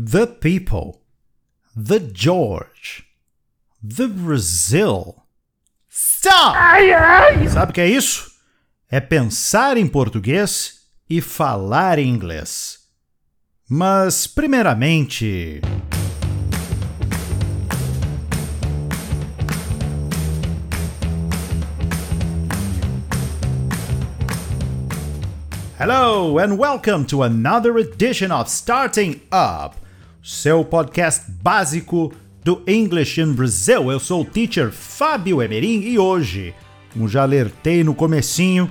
the people, the George, the Brazil. Stop! Ai, ai! Sabe o que é isso? É pensar em português e falar inglês. Mas, primeiramente. Hello and welcome to another edition of Starting Up, seu podcast básico do English in Brazil. Eu sou o teacher Fábio Emerim e hoje, como já alertei no comecinho,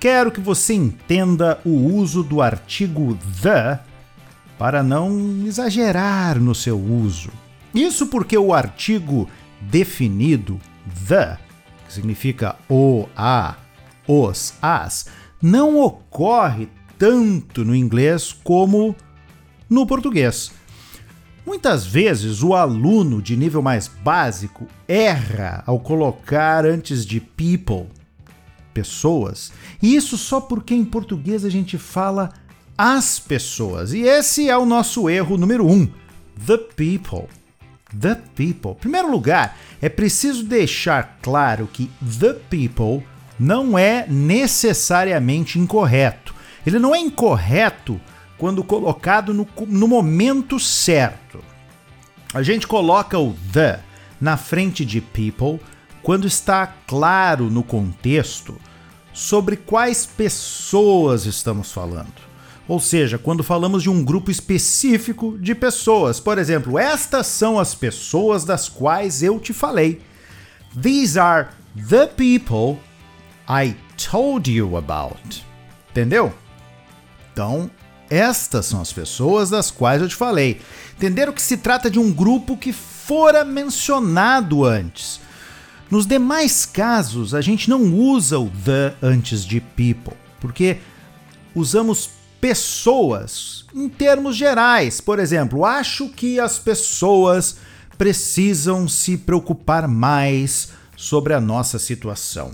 quero que você entenda o uso do artigo the para não exagerar no seu uso. Isso porque o artigo definido the, que significa o, a, os, as, não ocorre tanto no inglês como no português. Muitas vezes o aluno de nível mais básico erra ao colocar antes de people pessoas, e isso só porque em português a gente fala as pessoas. E esse é o nosso erro número um: the people. The people. Em primeiro lugar, é preciso deixar claro que the people não é necessariamente incorreto. Ele não é incorreto quando colocado no, no momento certo. A gente coloca o the na frente de people quando está claro no contexto sobre quais pessoas estamos falando. Ou seja, quando falamos de um grupo específico de pessoas. Por exemplo, estas são as pessoas das quais eu te falei. These are the people I told you about. Entendeu? Então, estas são as pessoas das quais eu te falei. Entenderam que se trata de um grupo que fora mencionado antes. Nos demais casos, a gente não usa o the antes de people, porque usamos pessoas em termos gerais. Por exemplo, acho que as pessoas precisam se preocupar mais sobre a nossa situação.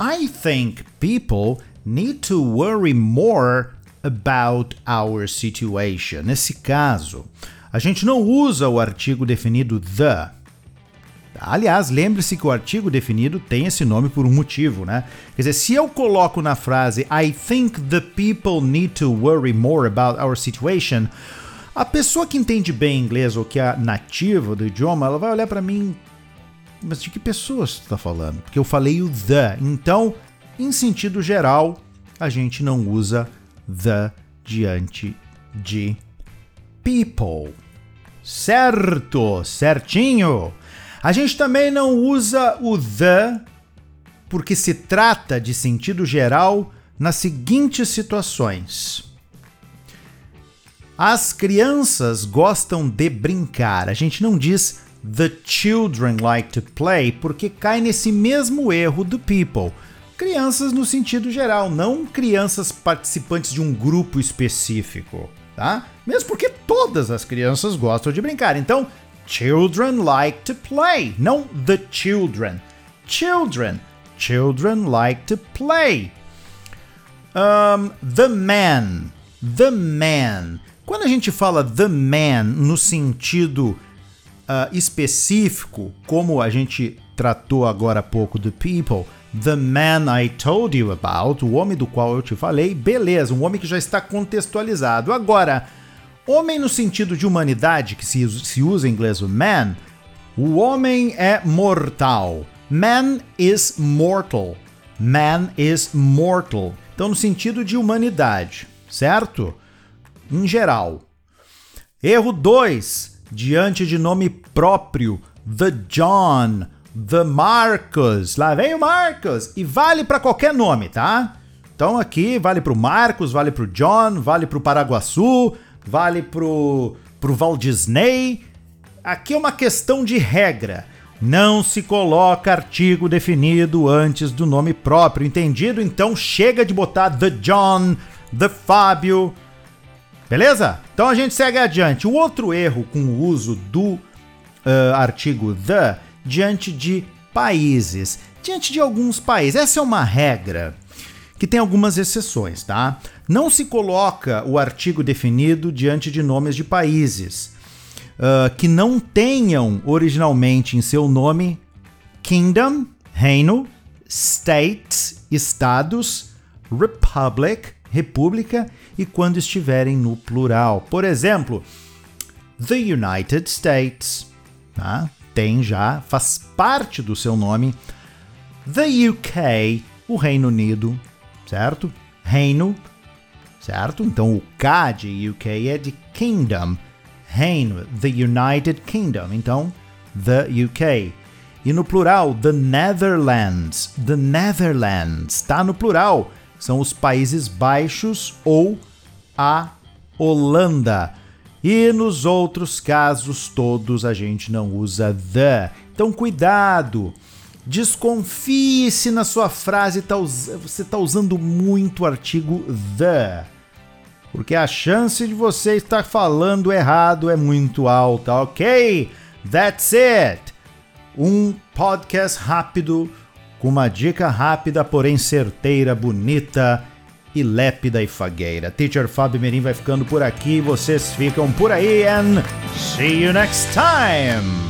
I think people need to worry more about our situation. Nesse caso, a gente não usa o artigo definido the. Aliás, lembre-se que o artigo definido tem esse nome por um motivo, né? Quer dizer, se eu coloco na frase I think the people need to worry more about our situation, a pessoa que entende bem inglês ou que é nativa do idioma, ela vai olhar para mim mas de que pessoas tu tá falando? Porque eu falei o the. Então, em sentido geral, a gente não usa the diante de people. Certo, certinho. A gente também não usa o the porque se trata de sentido geral nas seguintes situações. As crianças gostam de brincar. A gente não diz The children like to play, porque cai nesse mesmo erro do people. Crianças no sentido geral, não crianças participantes de um grupo específico, tá? Mesmo porque todas as crianças gostam de brincar. Então, children like to play, não the children. Children, children like to play. Um, the man, the man. Quando a gente fala the man no sentido uh, específico, como a gente tratou agora há pouco do People, The Man I Told You About, o homem do qual eu te falei, beleza, um homem que já está contextualizado. Agora, homem no sentido de humanidade, que se, se usa em inglês o man, o homem é mortal. Man is mortal. Man is mortal. Então, no sentido de humanidade, certo? Em geral. Erro 2 diante de nome próprio, The John, The Marcus. Lá vem o Marcus e vale para qualquer nome, tá? Então aqui vale para o Marcos, vale para o John, vale para o Paraguaçu, vale para o Walt Disney. Aqui é uma questão de regra. Não se coloca artigo definido antes do nome próprio, entendido? Então chega de botar The John, The Fábio, Beleza? Então a gente segue adiante. O outro erro com o uso do uh, artigo the diante de países. Diante de alguns países. Essa é uma regra que tem algumas exceções, tá? Não se coloca o artigo definido diante de nomes de países. uh, que não tenham originalmente em seu nome kingdom, reino, state, estados, republic, república e quando estiverem no plural. Por exemplo, the United States, tá? Tem já, faz parte do seu nome. The UK, o Reino Unido, certo? Reino, certo? Então o K de UK é de Kingdom, Reino, the United Kingdom. Então, the UK. E no plural, the Netherlands. The Netherlands. Está no plural. São os Países Baixos ou a Holanda. E nos outros casos todos a gente não usa the. Então cuidado. Desconfie se na sua frase tá você está usando muito o artigo the. Porque a chance de você estar falando errado é muito alta, ok? That's it! Um podcast rápido, com uma dica rápida, porém certeira, bonita e lépida e fagueira. Teacher Fábio Merim vai ficando por aqui, vocês ficam por aí and see you next time!